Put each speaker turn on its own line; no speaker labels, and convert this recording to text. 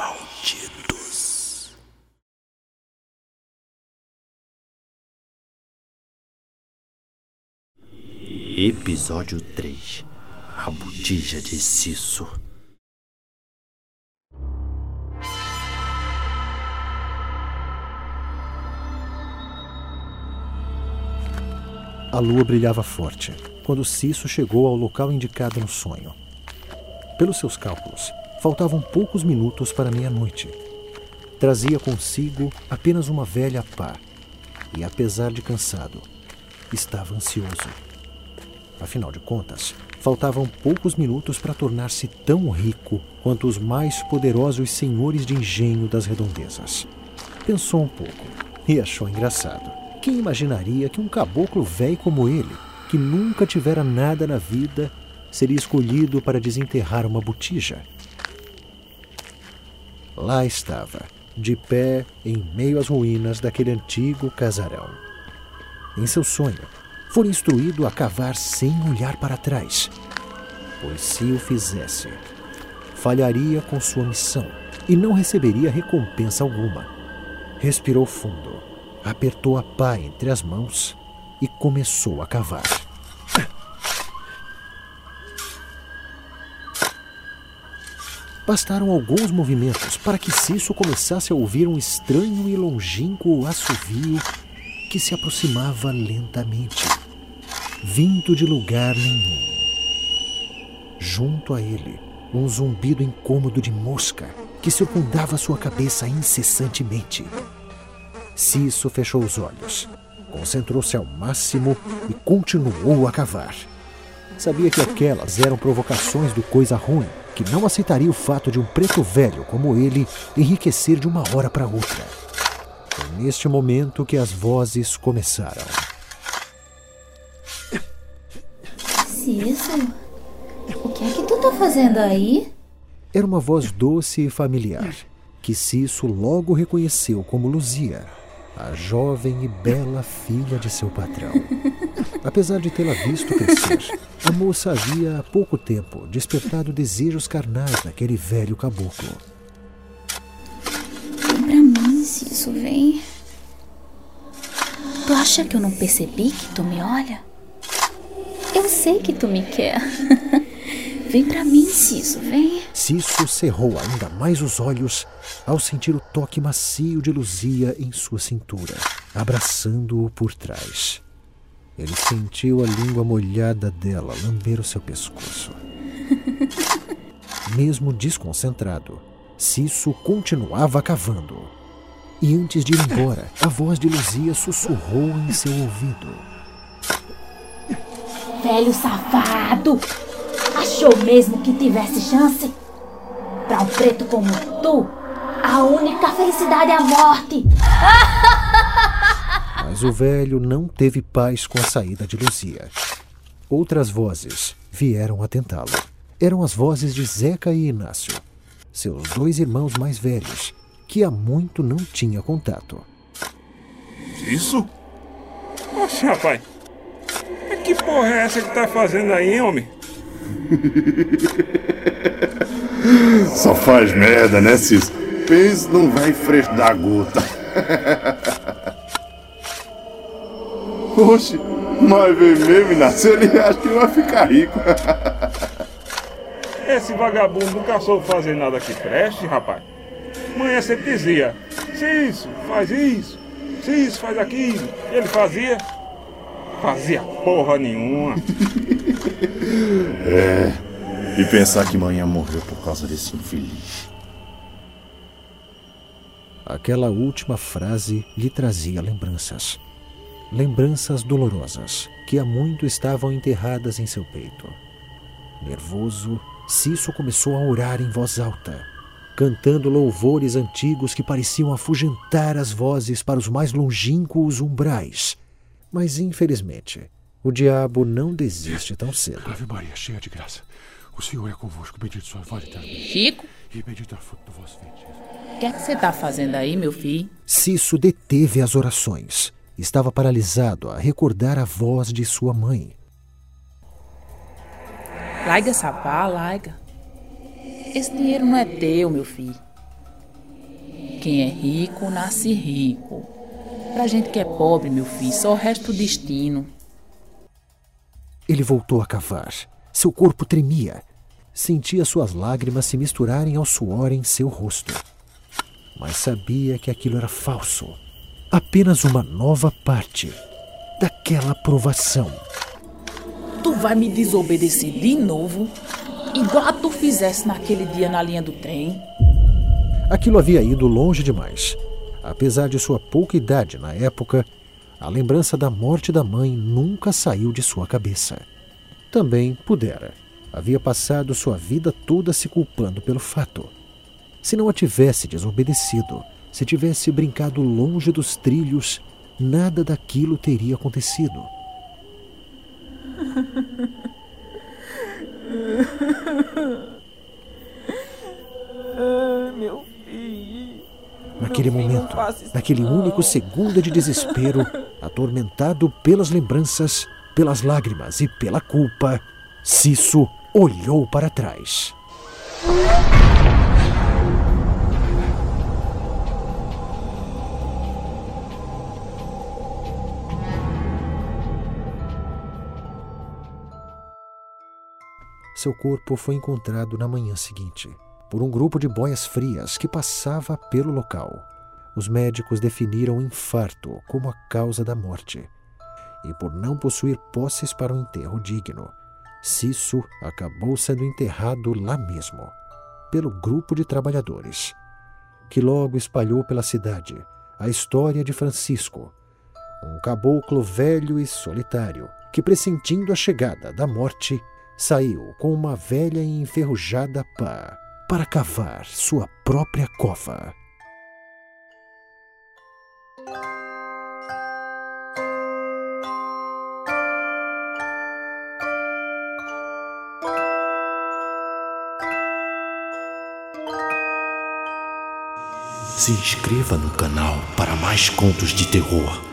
malditos. Episódio 3 A Botija de Cisso.
A lua brilhava forte quando Cisso chegou ao local indicado no sonho. Pelos seus cálculos, faltavam poucos minutos para meia-noite. Trazia consigo apenas uma velha pá e, apesar de cansado, estava ansioso. Afinal de contas, faltavam poucos minutos para tornar-se tão rico quanto os mais poderosos senhores de engenho das redondezas. Pensou um pouco e achou engraçado. Quem imaginaria que um caboclo velho como ele, que nunca tivera nada na vida, seria escolhido para desenterrar uma botija? Lá estava, de pé em meio às ruínas daquele antigo casarão. Em seu sonho, fora instruído a cavar sem olhar para trás, pois se o fizesse, falharia com sua missão e não receberia recompensa alguma. Respirou fundo apertou a pá entre as mãos e começou a cavar. Bastaram alguns movimentos para que Cisso começasse a ouvir um estranho e longínquo assovio que se aproximava lentamente, vindo de lugar nenhum. Junto a ele, um zumbido incômodo de mosca que circundava sua cabeça incessantemente. Cisso fechou os olhos, concentrou-se ao máximo e continuou a cavar. Sabia que aquelas eram provocações do coisa ruim, que não aceitaria o fato de um preto velho como ele enriquecer de uma hora para outra. Foi neste momento que as vozes começaram.
Cisso, o que é que tu tá fazendo aí?
Era uma voz doce e familiar, que Cisso logo reconheceu como Luzia, a jovem e bela filha de seu patrão. Apesar de tê-la visto crescer, a moça havia há pouco tempo despertado desejos carnais naquele velho caboclo.
Vem pra mim, se isso vem. Tu acha que eu não percebi que tu me olha? Eu sei que tu me quer. Vem pra mim, Cisso, vem.
Cisso cerrou ainda mais os olhos ao sentir o toque macio de Luzia em sua cintura, abraçando-o por trás. Ele sentiu a língua molhada dela lamber o seu pescoço. Mesmo desconcentrado, Cisso continuava cavando. E antes de ir embora, a voz de Luzia sussurrou em seu ouvido.
Velho safado! Achou mesmo que tivesse chance? Para um preto como tu, a única felicidade é a morte.
Mas o velho não teve paz com a saída de Luzia. Outras vozes vieram a tentá-lo. Eram as vozes de Zeca e Inácio, seus dois irmãos mais velhos, que há muito não tinha contato.
Isso? Oxe, rapaz. Que porra é essa que tá fazendo aí, homem?
Só faz merda, né, Cis? Pensa num velho fresco da gota. Oxe, mas vem mesmo, Inácio, ele acha que vai ficar rico.
Esse vagabundo nunca soube fazer nada que preste, rapaz. Manhã sempre dizia, se isso, faz isso, se isso, faz aquilo. E ele fazia? Fazia porra nenhuma.
É. E pensar que manhã morreu por causa desse infeliz.
Aquela última frase lhe trazia lembranças. Lembranças dolorosas que há muito estavam enterradas em seu peito. Nervoso, Cisso começou a orar em voz alta, cantando louvores antigos que pareciam afugentar as vozes para os mais longínquos umbrais. Mas, infelizmente, o diabo não desiste tão cedo.
Ave Maria, cheia de graça. O Senhor é convosco. Bendito sois vós eternamente.
Chico,
E bendito é o fruto do vosso ventre,
o que é que você tá fazendo aí, meu filho?
Cisso deteve as orações. Estava paralisado a recordar a voz de sua mãe.
Larga essa pá, larga. Esse dinheiro não é teu, meu filho. Quem é rico nasce rico. Pra gente que é pobre, meu filho, só resta o destino.
Ele voltou a cavar. Seu corpo tremia. Sentia suas lágrimas se misturarem ao suor em seu rosto. Mas sabia que aquilo era falso. Apenas uma nova parte daquela provação.
Tu vai me desobedecer de novo? Igual tu fizesse naquele dia na linha do trem?
Aquilo havia ido longe demais. Apesar de sua pouca idade na época, a lembrança da morte da mãe nunca saiu de sua cabeça. Também pudera. Havia passado sua vida toda se culpando pelo fato. Se não a tivesse desobedecido, se tivesse brincado longe dos trilhos, nada daquilo teria acontecido.
Ai, meu filho.
Naquele
Meu filho,
momento, naquele único segundo de desespero, atormentado pelas lembranças, pelas lágrimas e pela culpa, Cisso olhou para trás. Seu corpo foi encontrado na manhã seguinte por um grupo de boias frias que passava pelo local. Os médicos definiram infarto como a causa da morte. E por não possuir posses para um enterro digno, Cisso acabou sendo enterrado lá mesmo, pelo grupo de trabalhadores, que logo espalhou pela cidade a história de Francisco, um caboclo velho e solitário que, pressentindo a chegada da morte, saiu com uma velha e enferrujada pá para cavar sua própria cova.
Se inscreva no canal para mais contos de terror.